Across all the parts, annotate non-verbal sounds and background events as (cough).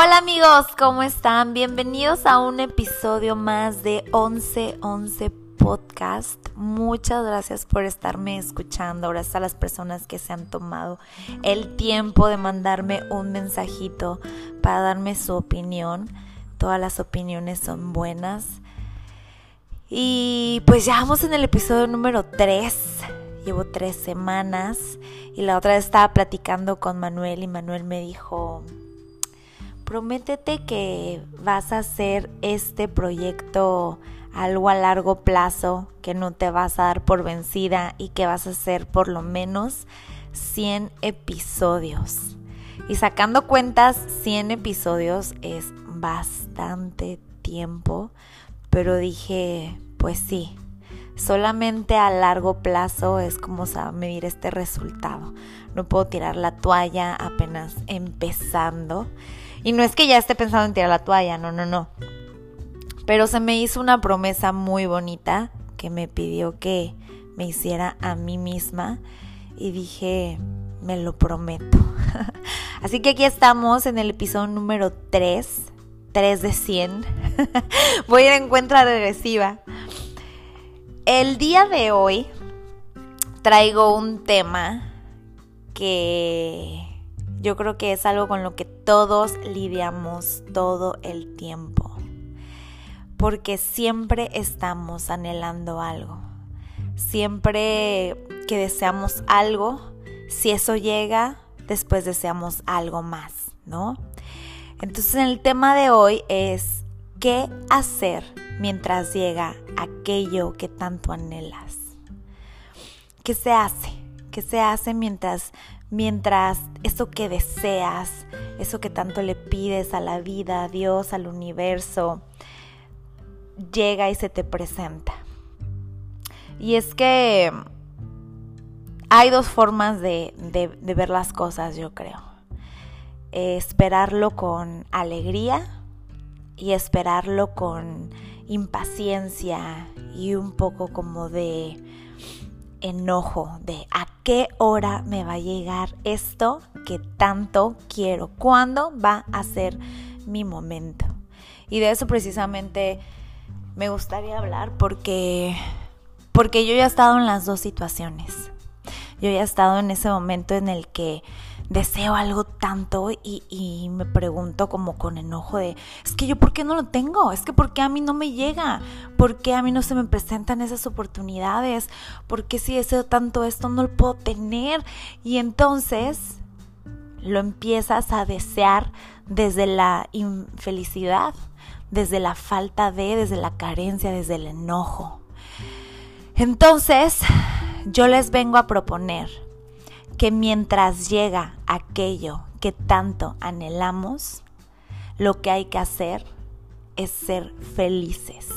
Hola amigos, ¿cómo están? Bienvenidos a un episodio más de 1111 Podcast. Muchas gracias por estarme escuchando. Gracias a las personas que se han tomado el tiempo de mandarme un mensajito para darme su opinión. Todas las opiniones son buenas. Y pues ya vamos en el episodio número 3. Llevo tres semanas y la otra vez estaba platicando con Manuel y Manuel me dijo, prométete que vas a hacer este proyecto algo a largo plazo, que no te vas a dar por vencida y que vas a hacer por lo menos 100 episodios. Y sacando cuentas, 100 episodios es bastante tiempo, pero dije, pues sí, solamente a largo plazo es como medir este resultado. No puedo tirar la toalla apenas empezando. Y no es que ya esté pensando en tirar la toalla, no, no, no. Pero se me hizo una promesa muy bonita que me pidió que me hiciera a mí misma y dije, me lo prometo. (laughs) Así que aquí estamos en el episodio número 3, 3 de 100. (laughs) Voy a ir en cuenta regresiva. El día de hoy traigo un tema que yo creo que es algo con lo que todos lidiamos todo el tiempo. Porque siempre estamos anhelando algo. Siempre que deseamos algo, si eso llega, después deseamos algo más, ¿no? Entonces el tema de hoy es qué hacer mientras llega aquello que tanto anhelas. ¿Qué se hace? ¿Qué se hace mientras mientras eso que deseas, eso que tanto le pides a la vida, a Dios, al universo, llega y se te presenta? Y es que hay dos formas de, ver las cosas, yo creo. Esperarlo con alegría y esperarlo con impaciencia y un poco como de enojo de a qué hora me va a llegar esto que tanto quiero, cuándo va a ser mi momento. Y de eso precisamente me gustaría hablar porque porque yo ya he estado en las dos situaciones. Yo ya he estado en ese momento en el que deseo algo tanto y, me pregunto como con enojo de, es que yo por qué no lo tengo, es que por qué a mí no me llega, por qué a mí no se me presentan esas oportunidades, por qué si deseo tanto esto no lo puedo tener y entonces lo empiezas a desear desde la infelicidad, desde la falta de, desde la carencia, desde el enojo. Entonces, yo les vengo a proponer que mientras llega aquello que tanto anhelamos, lo que hay que hacer es ser felices.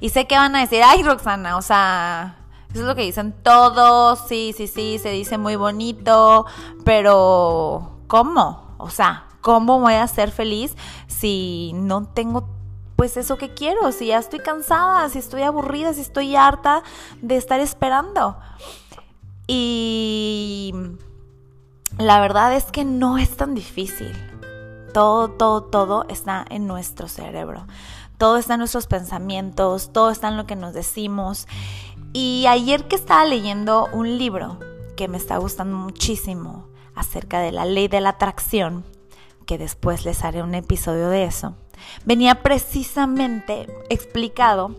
Y sé que van a decir, ay Roxana, o sea, eso es lo que dicen todos, sí, sí, sí, se dice muy bonito, pero ¿cómo? O sea, ¿cómo voy a ser feliz si no tengo pues eso que quiero, si ya estoy cansada, si estoy aburrida, si estoy harta de estar esperando? Y la verdad es que no es tan difícil. Todo, todo, todo está en nuestro cerebro. Todo está en nuestros pensamientos, todo está en lo que nos decimos. Y ayer que estaba leyendo un libro que me está gustando muchísimo acerca de la ley de la atracción, que después les haré un episodio de eso, venía precisamente explicado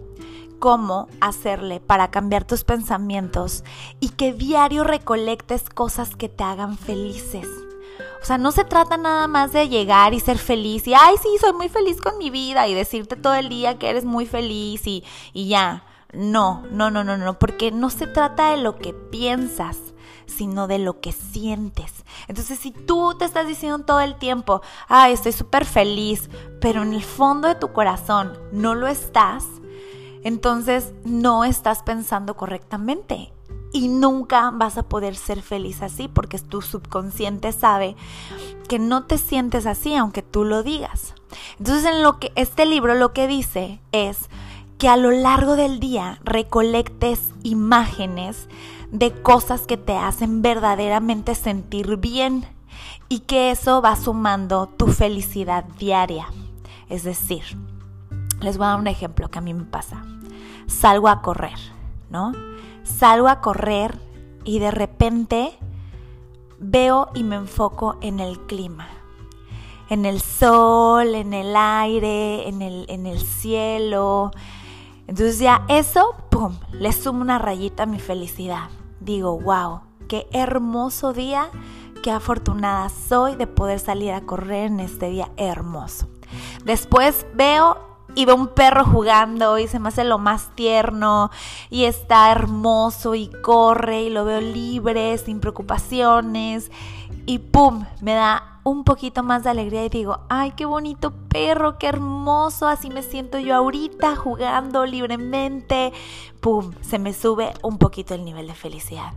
cómo hacerle para cambiar tus pensamientos y que diario recolectes cosas que te hagan felices. O sea, no se trata nada más de llegar y ser feliz y, ay, sí, soy muy feliz con mi vida y decirte todo el día que eres muy feliz y, y ya. No, no, no, no, no, porque no se trata de lo que piensas, sino de lo que sientes. Entonces, si tú te estás diciendo todo el tiempo, ay, estoy súper feliz, pero en el fondo de tu corazón no lo estás, entonces no estás pensando correctamente y nunca vas a poder ser feliz así porque tu subconsciente sabe que no te sientes así aunque tú lo digas. Entonces en lo que este libro lo que dice es que a lo largo del día recolectes imágenes de cosas que te hacen verdaderamente sentir bien y que eso va sumando tu felicidad diaria. Es decir, les voy a dar un ejemplo que a mí me pasa. Salgo a correr, ¿no? Salgo a correr y de repente veo y me enfoco en el clima, en el sol, en el aire, en el, en el cielo. Entonces ya eso, ¡pum!, le sumo una rayita a mi felicidad. Digo, wow, qué hermoso día, qué afortunada soy de poder salir a correr en este día hermoso. Después veo y veo un perro jugando y se me hace lo más tierno y está hermoso y corre y lo veo libre, sin preocupaciones y ¡pum! me da un poquito más de alegría y digo, ay, qué bonito perro, qué hermoso, así me siento yo ahorita jugando libremente, ¡pum! Se me sube un poquito el nivel de felicidad.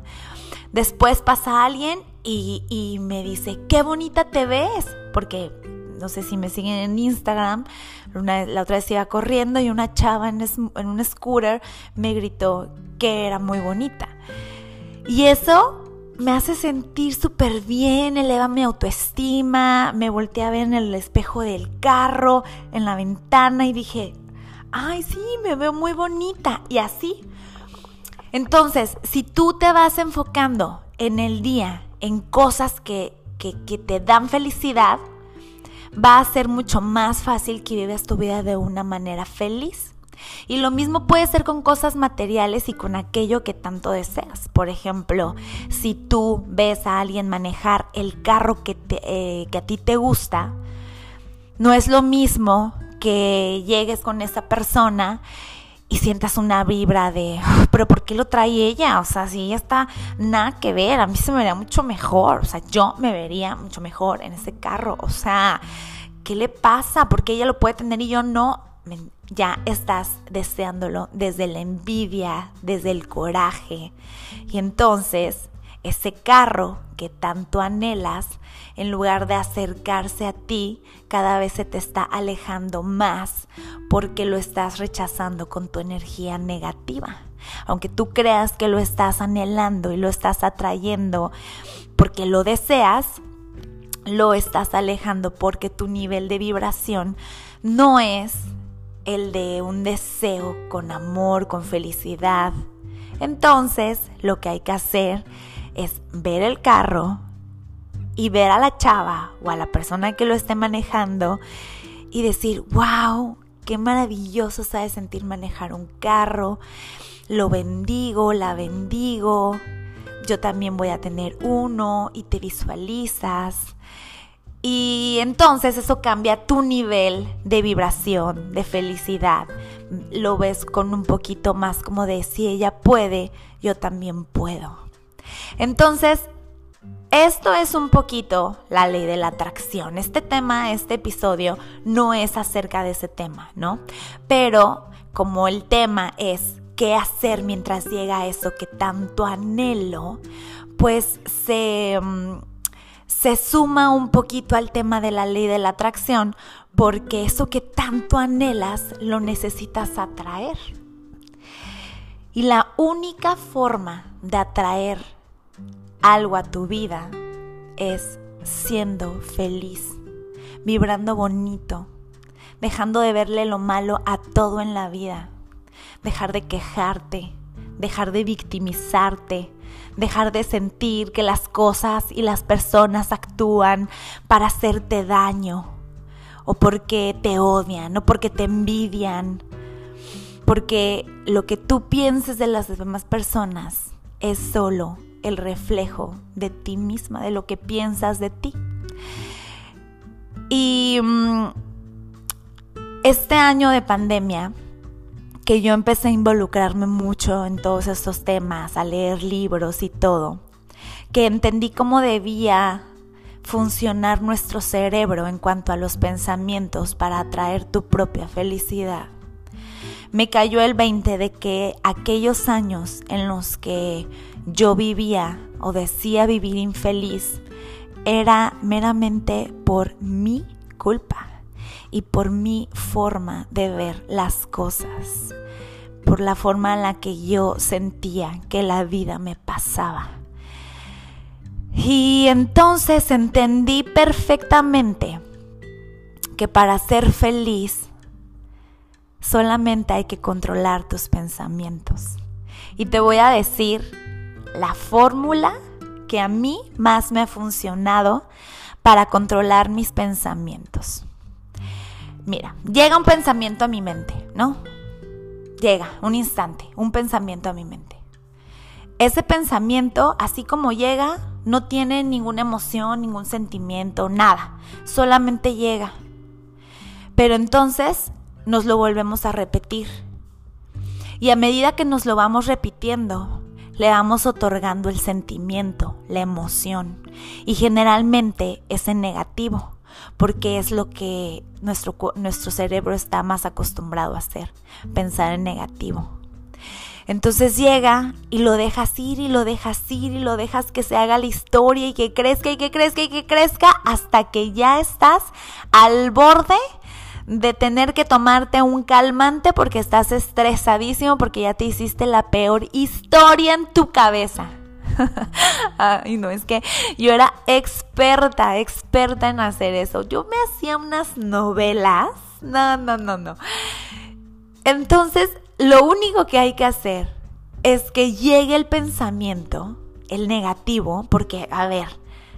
Después pasa alguien y, y me dice, qué bonita te ves, porque no sé si me siguen en Instagram, la otra vez iba corriendo y una chava en, en un scooter me gritó que era muy bonita. Y eso me hace sentir súper bien, eleva mi autoestima, me volteé a ver en el espejo del carro, en la ventana y dije, ay, sí, me veo muy bonita. Y así. Entonces, si tú te vas enfocando en el día, en cosas que, que te dan felicidad, va a ser mucho más fácil que vivas tu vida de una manera feliz. Y lo mismo puede ser con cosas materiales y con aquello que tanto deseas. Por ejemplo, si tú ves a alguien manejar el carro que, eh, que a ti te gusta, no es lo mismo que llegues con esa persona y sientas una vibra de, pero ¿por qué lo trae ella? O sea, si ella está nada que ver, a mí se me vería mucho mejor, o sea, yo me vería mucho mejor en ese carro, o sea, ¿qué le pasa? Porque ella lo puede tener y yo no. Ya estás deseándolo desde la envidia, desde el coraje. Y entonces, ese carro que tanto anhelas, en lugar de acercarse a ti, cada vez se te está alejando más porque lo estás rechazando con tu energía negativa. Aunque tú creas que lo estás anhelando y lo estás atrayendo porque lo deseas, lo estás alejando porque tu nivel de vibración no es el de un deseo con amor, con felicidad. Entonces, lo que hay que hacer es ver el carro y ver a la chava o a la persona que lo esté manejando y decir, wow, qué maravilloso sabe sentir manejar un carro, lo bendigo, la bendigo, yo también voy a tener uno y te visualizas. Y entonces eso cambia tu nivel de vibración, de felicidad. Lo ves con un poquito más como de si ella puede, yo también puedo. Entonces, esto es un poquito la ley de la atracción. Este tema, este episodio, no es acerca de ese tema, ¿no? Pero como el tema es qué hacer mientras llega eso que tanto anhelo, pues se, mm, se suma un poquito al tema de la ley de la atracción, porque eso que tanto anhelas lo necesitas atraer. Y la única forma de atraer algo a tu vida es siendo feliz, vibrando bonito, dejando de verle lo malo a todo en la vida, dejar de quejarte, dejar de victimizarte, dejar de sentir que las cosas y las personas actúan para hacerte daño o porque te odian o porque te envidian, porque lo que tú pienses de las demás personas es solo el reflejo de ti misma, de lo que piensas de ti. Y mm, este año de pandemia, que yo empecé a involucrarme mucho en todos estos temas, a leer libros y todo, que entendí cómo debía funcionar nuestro cerebro en cuanto a los pensamientos para atraer tu propia felicidad. Me cayó el 20 de que aquellos años en los que yo vivía o decía vivir infeliz era meramente por mi culpa y por mi forma de ver las cosas, por la forma en la que yo sentía que la vida me pasaba. Y entonces entendí perfectamente que para ser feliz solamente hay que controlar tus pensamientos. Y te voy a decir la fórmula que a mí más me ha funcionado para controlar mis pensamientos. Mira, llega un pensamiento a mi mente, ¿no? Llega, un instante, un pensamiento a mi mente. Ese pensamiento, así como llega, no tiene ninguna emoción, ningún sentimiento, nada. Solamente llega. Pero entonces nos lo volvemos a repetir. Y a medida que nos lo vamos repitiendo, le vamos otorgando el sentimiento, la emoción. Y generalmente es en negativo, porque es lo que nuestro, nuestro cerebro está más acostumbrado a hacer, pensar en negativo. Entonces llega y lo dejas ir y lo dejas ir y lo dejas que se haga la historia y que crezca y que crezca y que crezca hasta que ya estás al borde de tener que tomarte un calmante porque estás estresadísimo porque ya te hiciste la peor historia en tu cabeza. (laughs) Ay, no, es que yo era experta, experta en hacer eso. Yo me hacía unas novelas. No, no, no, no. Entonces, lo único que hay que hacer es que llegue el pensamiento, el negativo, porque, a ver,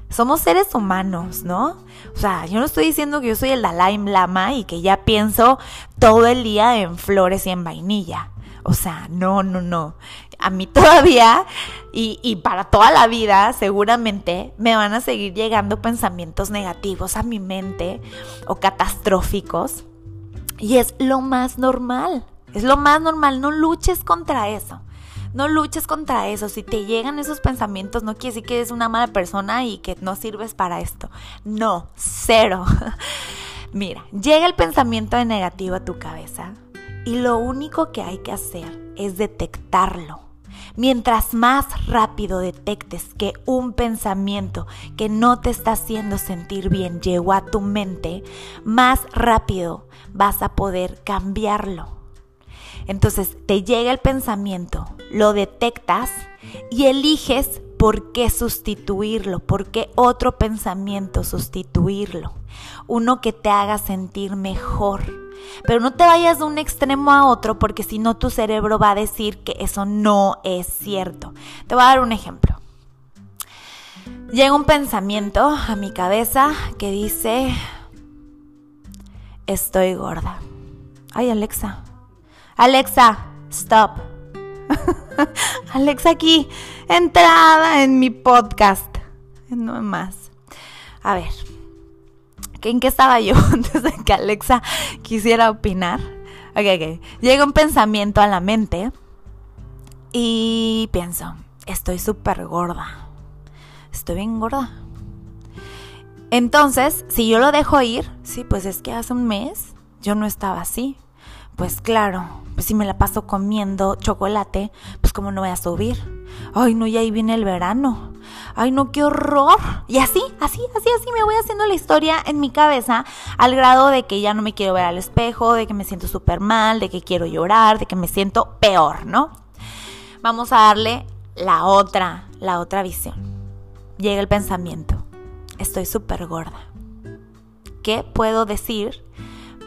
somos seres humanos, ¿no? O sea, yo no estoy diciendo que yo soy el Dalai Lama y que ya pienso todo el día en flores y en vainilla. O sea, no, no, no. A mí (laughs) todavía y, y, para toda la vida seguramente me van a seguir llegando pensamientos negativos a mi mente o catastróficos. Y es lo más normal. Es lo más normal. No luches contra eso. No luches contra eso. Si te llegan esos pensamientos, no quiere decir que eres una mala persona y que no sirves para esto. No, cero. (laughs) Mira, llega el pensamiento de negativo a tu cabeza y lo único que hay que hacer es detectarlo. Mientras más rápido detectes que un pensamiento que no te está haciendo sentir bien llegó a tu mente, más rápido vas a poder cambiarlo. Entonces te llega el pensamiento, lo detectas y eliges por qué sustituirlo, por qué otro pensamiento sustituirlo. Uno que te haga sentir mejor. Pero no te vayas de un extremo a otro porque si no tu cerebro va a decir que eso no es cierto. Te voy a dar un ejemplo. Llega un pensamiento a mi cabeza que dice, estoy gorda. Ay Alexa, Alexa, stop. (laughs) Alexa aquí, entrada en mi podcast. No más. A ver, ¿en qué estaba yo (laughs) antes de que Alexa quisiera opinar? Ok, ok. Llega un pensamiento a la mente y pienso, estoy súper gorda. Estoy bien gorda. Entonces, si yo lo dejo ir, sí, pues es que hace un mes yo no estaba así. Pues claro, pues si me la paso comiendo chocolate, pues como no voy a subir. Ay, no, y ahí viene el verano. Ay, no, qué horror. Y así, así, así, así me voy haciendo la historia en mi cabeza al grado de que ya no me quiero ver al espejo, de que me siento súper mal, de que quiero llorar, de que me siento peor, ¿no? Vamos a darle la otra, la otra visión. Llega el pensamiento. Estoy súper gorda. ¿Qué puedo decir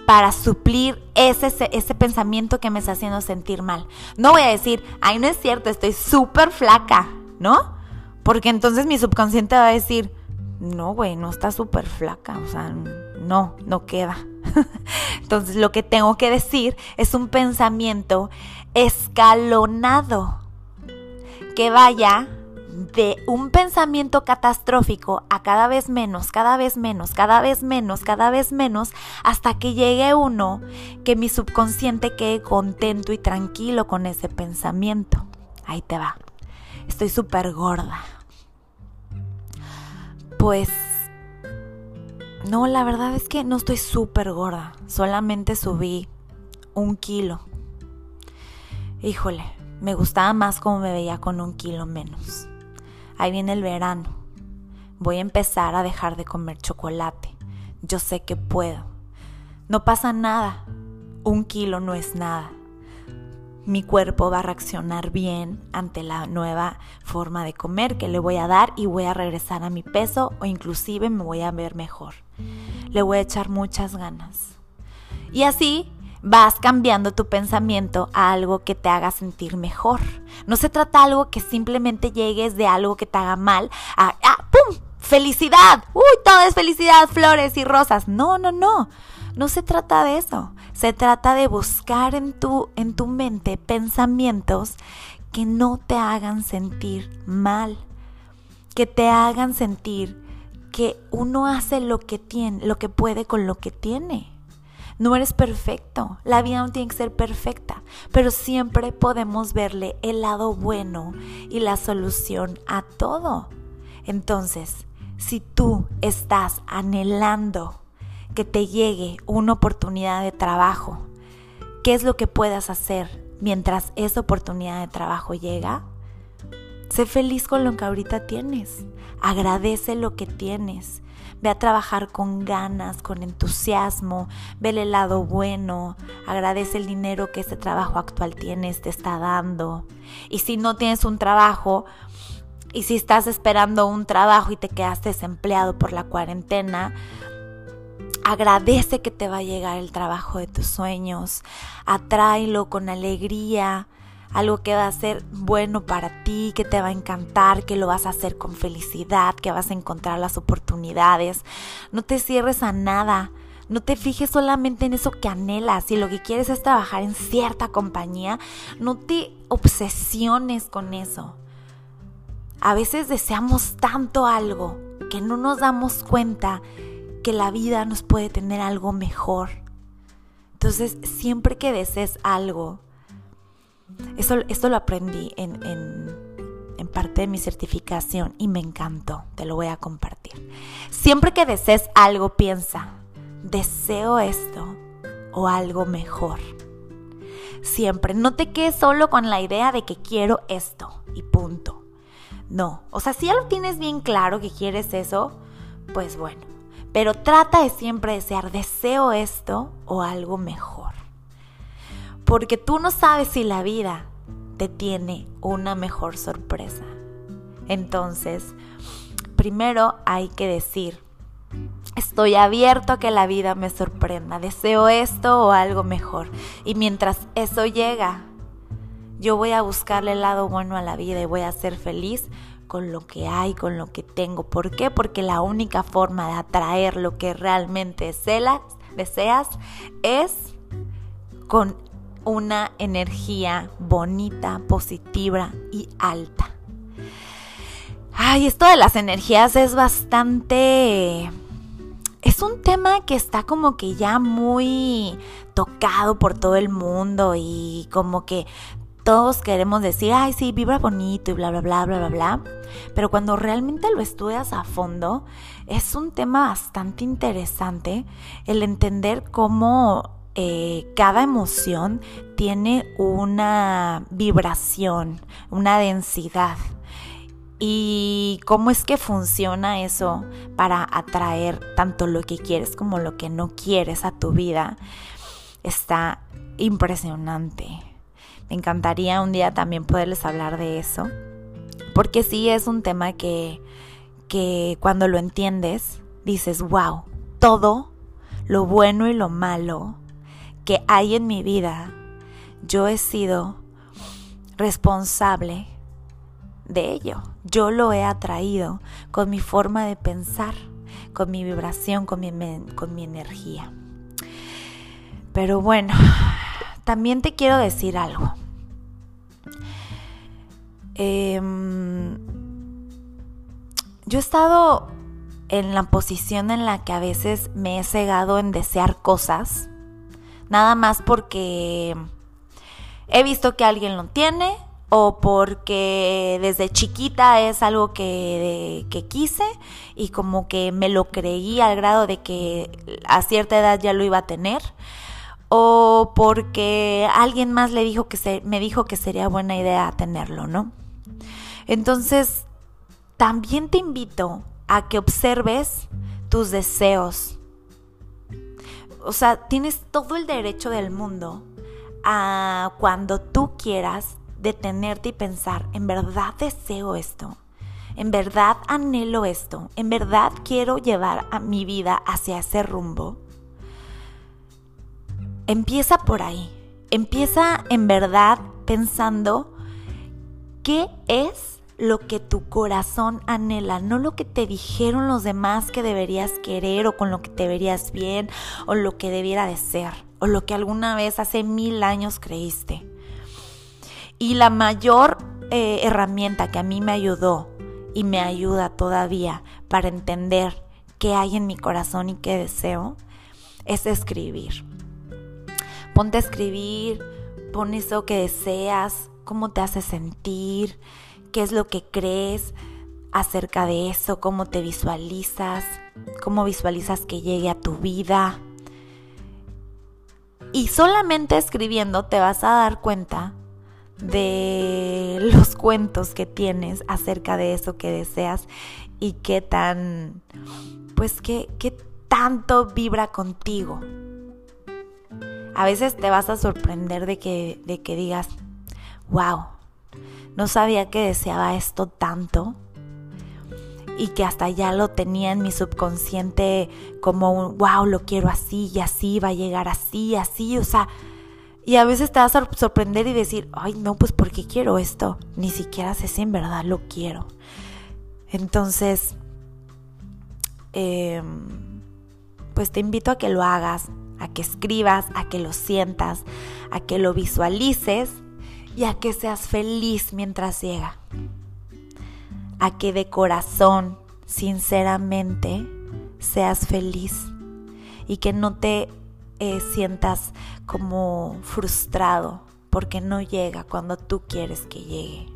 para suplir ese, ese pensamiento que me está haciendo sentir mal. No voy a decir, ay, no es cierto, estoy súper flaca, ¿no? Porque entonces mi subconsciente va a decir, no, güey, no está súper flaca, o sea, no, no queda. (laughs) entonces lo que tengo que decir es un pensamiento escalonado que vaya de un pensamiento catastrófico a cada vez menos, cada vez menos, cada vez menos, cada vez menos, hasta que llegue uno que mi subconsciente quede contento y tranquilo con ese pensamiento. Ahí te va. Estoy súper gorda. Pues... No, la verdad es que no estoy súper gorda. Solamente subí un kilo. Híjole, me gustaba más como me veía con un kilo menos. Ahí viene el verano. Voy a empezar a dejar de comer chocolate. Yo sé que puedo. No pasa nada. Un kilo no es nada. mi cuerpo va a reaccionar bien ante la nueva forma de comer que le voy a dar y voy a regresar a mi peso o inclusive me voy a ver mejor. Le voy a echar muchas ganas. Y así vas cambiando tu pensamiento a algo que te haga sentir mejor. No se trata de algo que simplemente llegues de algo que te haga mal a, ah, ¡pum! ¡Felicidad! ¡Uy, todo es felicidad, flores y rosas! No, no, no. No se trata de eso. Se trata de buscar en tu, en tu mente pensamientos que no te hagan sentir mal, que te hagan sentir que uno hace lo que tiene, lo que puede con lo que tiene. No eres perfecto, la vida no tiene que ser perfecta, pero siempre podemos verle el lado bueno y la solución a todo. Entonces, si tú estás anhelando que te llegue una oportunidad de trabajo, ¿qué es lo que puedas hacer mientras esa oportunidad de trabajo llega? Sé feliz con lo que ahorita tienes. Agradece lo que tienes. Ve a trabajar con ganas, con entusiasmo, ve el lado bueno, agradece el dinero que ese trabajo actual tienes, te está dando. Y si no tienes un trabajo, y si estás esperando un trabajo y te quedaste desempleado por la cuarentena, agradece que te va a llegar el trabajo de tus sueños, atráelo con alegría, algo que va a ser bueno para ti, que te va a encantar, que lo vas a hacer con felicidad, que vas a encontrar las oportunidades. No te cierres a nada. No te fijes solamente en eso que anhelas. Si lo que quieres es trabajar en cierta compañía, no te obsesiones con eso. A veces deseamos tanto algo que no nos damos cuenta que la vida nos puede tener algo mejor. Entonces, siempre que desees algo, eso, esto lo aprendí en, en parte de mi certificación y me encantó, te lo voy a compartir. Siempre que desees algo, piensa, deseo esto o algo mejor. Siempre, no te quedes solo con la idea de que quiero esto y punto. No, o sea, si ya lo tienes bien claro que quieres eso, pues bueno, pero trata de siempre desear, deseo esto o algo mejor. Porque tú no sabes si la vida te tiene una mejor sorpresa. Entonces, primero hay que decir, estoy abierto a que la vida me sorprenda, deseo esto o algo mejor. Y mientras eso llega, yo voy a buscarle el lado bueno a la vida y voy a ser feliz con lo que hay, con lo que tengo. ¿Por qué? Porque la única forma de atraer lo que realmente deseas, es con una energía bonita, positiva y alta. Ay, esto de las energías es bastante... Es un tema que está como que ya muy tocado por todo el mundo y como que todos queremos decir, ay, sí, vibra bonito y bla, bla, bla, bla, bla, bla. Pero cuando realmente lo estudias a fondo, es un tema bastante interesante el entender cómo eh, cada emoción tiene una vibración, una densidad. Y cómo es que funciona eso para atraer tanto lo que quieres como lo que no quieres a tu vida. Está impresionante. Me encantaría un día también poderles hablar de eso, porque sí es un tema que, que cuando lo entiendes, dices, wow, todo lo bueno y lo malo que hay en mi vida, yo he sido responsable de ello. Yo lo he atraído con mi forma de pensar, con mi vibración, con mi, con mi energía. Pero bueno, también te quiero decir algo. Em, yo he estado en la posición en la que a veces me he cegado en desear cosas, nada más porque he visto que alguien lo tiene o porque desde chiquita es algo que, que, quise y como que me lo creí al grado de que a cierta edad ya lo iba a tener o porque alguien más le dijo que se, me dijo que sería buena idea tenerlo, ¿no? Entonces, también te invito a que observes tus deseos. O sea, tienes todo el derecho del mundo a cuando tú quieras detenerte y pensar, ¿en verdad deseo esto? ¿En verdad anhelo esto? ¿En verdad quiero llevar a mi vida hacia ese rumbo? Empieza por ahí. Empieza en verdad pensando qué es lo que tu corazón anhela, no lo que te dijeron los demás que deberías querer o con lo que te verías bien o lo que debiera de ser o lo que alguna vez hace mil años creíste. Y la mayor eh, herramienta que a mí me ayudó y me ayuda todavía para entender qué hay en mi corazón y qué deseo es escribir. Ponte a escribir, pon eso que deseas, cómo te hace sentir, qué es lo que crees acerca de eso, cómo te visualizas, cómo visualizas que llegue a tu vida. Y solamente escribiendo te vas a dar cuenta de (laughs) los cuentos que tienes acerca de eso que deseas y qué tan, pues qué, qué tanto vibra contigo. A veces te vas a sorprender de que, de que digas, wow, no sabía que deseaba esto tanto y que hasta ya lo tenía en mi subconsciente como un, wow, lo quiero así y así, va a llegar así, así, o sea, y a veces te vas a sorprender y decir, ay, no, pues ¿por qué quiero esto? Ni siquiera sé si en verdad lo quiero. Entonces, em, pues te invito a que lo hagas, a que escribas, a que lo sientas, a que lo visualices y a que seas feliz mientras llega. A que de corazón, sinceramente, seas feliz y que no te eh, sientas como frustrado porque no llega cuando tú quieres que llegue.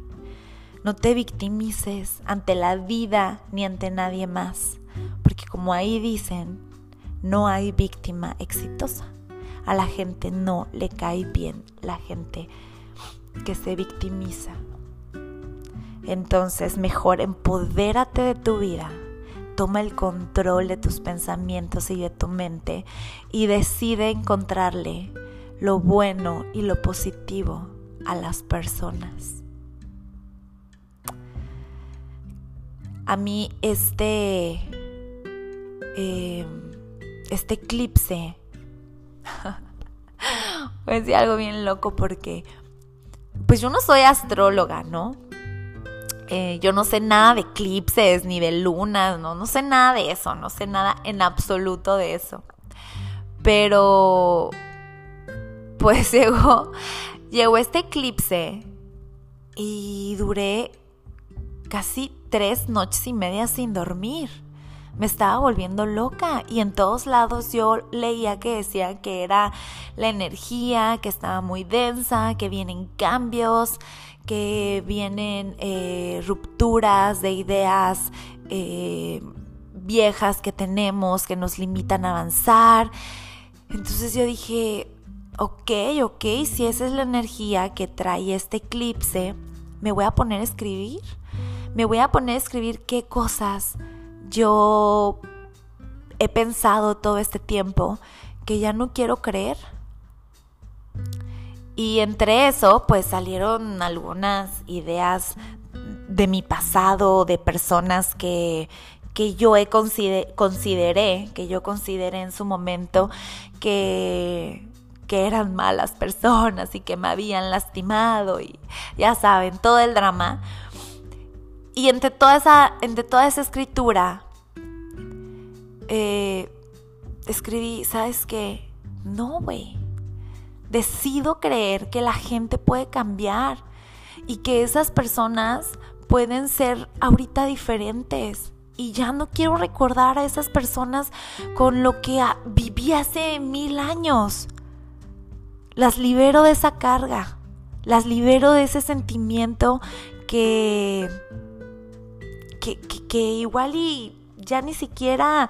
No te victimices ante la vida ni ante nadie más, porque como ahí dicen, no hay víctima exitosa. A la gente no le cae bien la gente que se victimiza. Entonces mejor empodérate de tu vida, toma el control de tus pensamientos y de tu mente y decide encontrarle lo bueno y lo positivo a las personas. A mí este, eh, este eclipse (laughs) Voy algo bien loco porque, pues yo no soy astróloga, ¿no? Eh, yo no sé nada de eclipses ni de lunas, ¿no? No sé nada de eso, no sé nada en absoluto de eso. Pero, pues (laughs) llegó, llegó este eclipse y duré casi tres noches y media sin dormir me estaba volviendo loca y en todos lados yo leía que decía que era la energía, que estaba muy densa, que vienen cambios, que vienen eh, rupturas de ideas eh, viejas que tenemos que nos limitan a avanzar. Entonces yo dije, ok, ok, si esa es la energía que trae este eclipse, me voy a poner a escribir. Me voy a poner a escribir qué cosas yo he pensado todo este tiempo que ya no quiero creer. Y entre eso, pues salieron algunas ideas de mi pasado, de personas que, que yo he consideré, que yo consideré en su momento que, que eran malas personas y que me habían lastimado y ya saben, todo el drama. Y entre toda esa, entre toda esa escritura, eh, escribí, ¿sabes qué? No, güey. Decido creer que la gente puede cambiar y que esas personas pueden ser ahorita diferentes. Y ya no quiero recordar a esas personas con lo que viví hace mil años. Las libero de esa carga. Las libero de ese sentimiento que que, igual y ya ni siquiera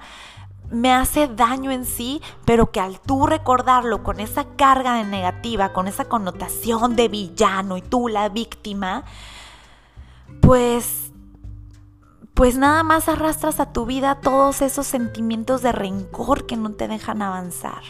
me hace daño en sí, pero que al tú recordarlo con esa carga de negativa, con esa connotación de villano y tú la víctima, pues pues nada más arrastras a tu vida todos esos sentimientos de rencor que no te dejan avanzar.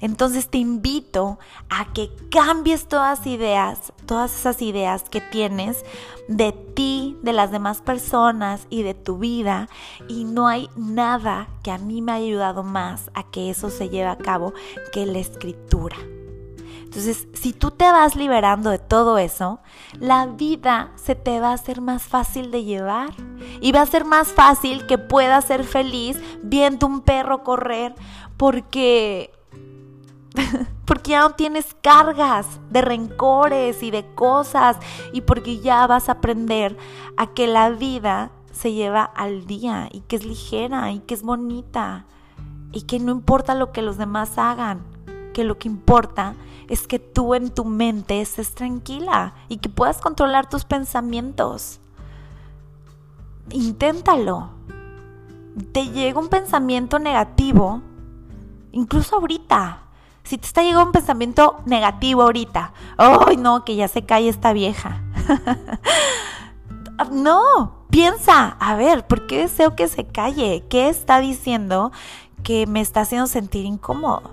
Entonces te invito a que cambies todas ideas, todas esas ideas que tienes de ti, de las demás personas y de tu vida. Y no hay nada que a mí me haya ayudado más a que eso se lleve a cabo que la escritura. Entonces, si tú te vas liberando de todo eso, la vida se te va a hacer más fácil de llevar. Y va a ser más fácil que puedas ser feliz viendo un perro correr porque (laughs) porque ya no tienes cargas de rencores y de cosas y porque ya vas a aprender a que la vida se lleva al día y que es ligera y que es bonita y que no importa lo que los demás hagan, que lo que importa es que tú en tu mente estés tranquila y que puedas controlar tus pensamientos. Inténtalo. Te llega un pensamiento negativo, incluso ahorita, si te está llegando un pensamiento negativo ahorita, ¡ay no, que ya se cae esta vieja! (laughs) no, piensa, a ver, ¿por qué deseo que se calle? ¿Qué está diciendo que me está haciendo sentir incómodo?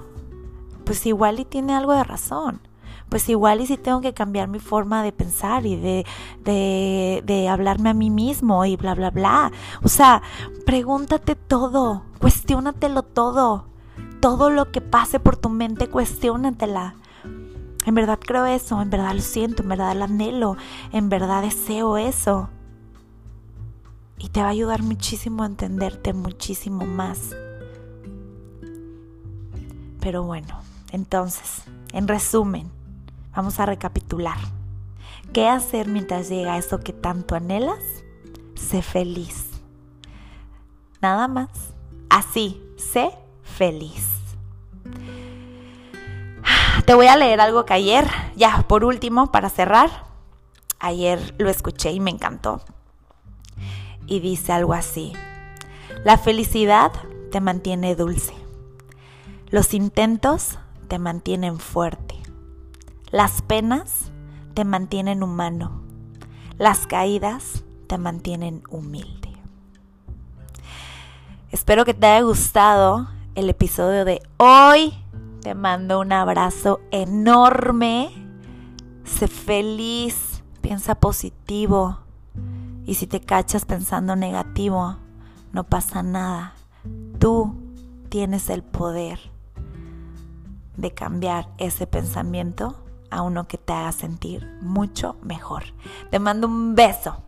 Pues igual y tiene algo de razón pues igual y si tengo que cambiar mi forma de pensar y de, de, de, hablarme a mí mismo y bla, bla, bla. O sea, pregúntate todo, cuestiónatelo todo todo lo que pase por tu mente, cuestiónatela. En verdad creo eso, en verdad lo siento, en verdad lo anhelo, en verdad deseo eso. Y te va a ayudar muchísimo a entenderte muchísimo más. Pero bueno, entonces, en resumen, vamos a recapitular. ¿Qué hacer mientras llega eso que tanto anhelas? Sé feliz. Nada más. Así, sé feliz. Te voy a leer algo que ayer, ya por último, para cerrar, ayer lo escuché y me encantó. Y dice algo así, la felicidad te mantiene dulce, los intentos te mantienen fuerte, las penas te mantienen humano, las caídas te mantienen humilde. Espero que te haya gustado el episodio de hoy te mando un abrazo enorme. Sé feliz, piensa positivo. Y si te cachas pensando negativo, no pasa nada. Tú tienes el poder de cambiar ese pensamiento a uno que te haga sentir mucho mejor. Te mando un beso.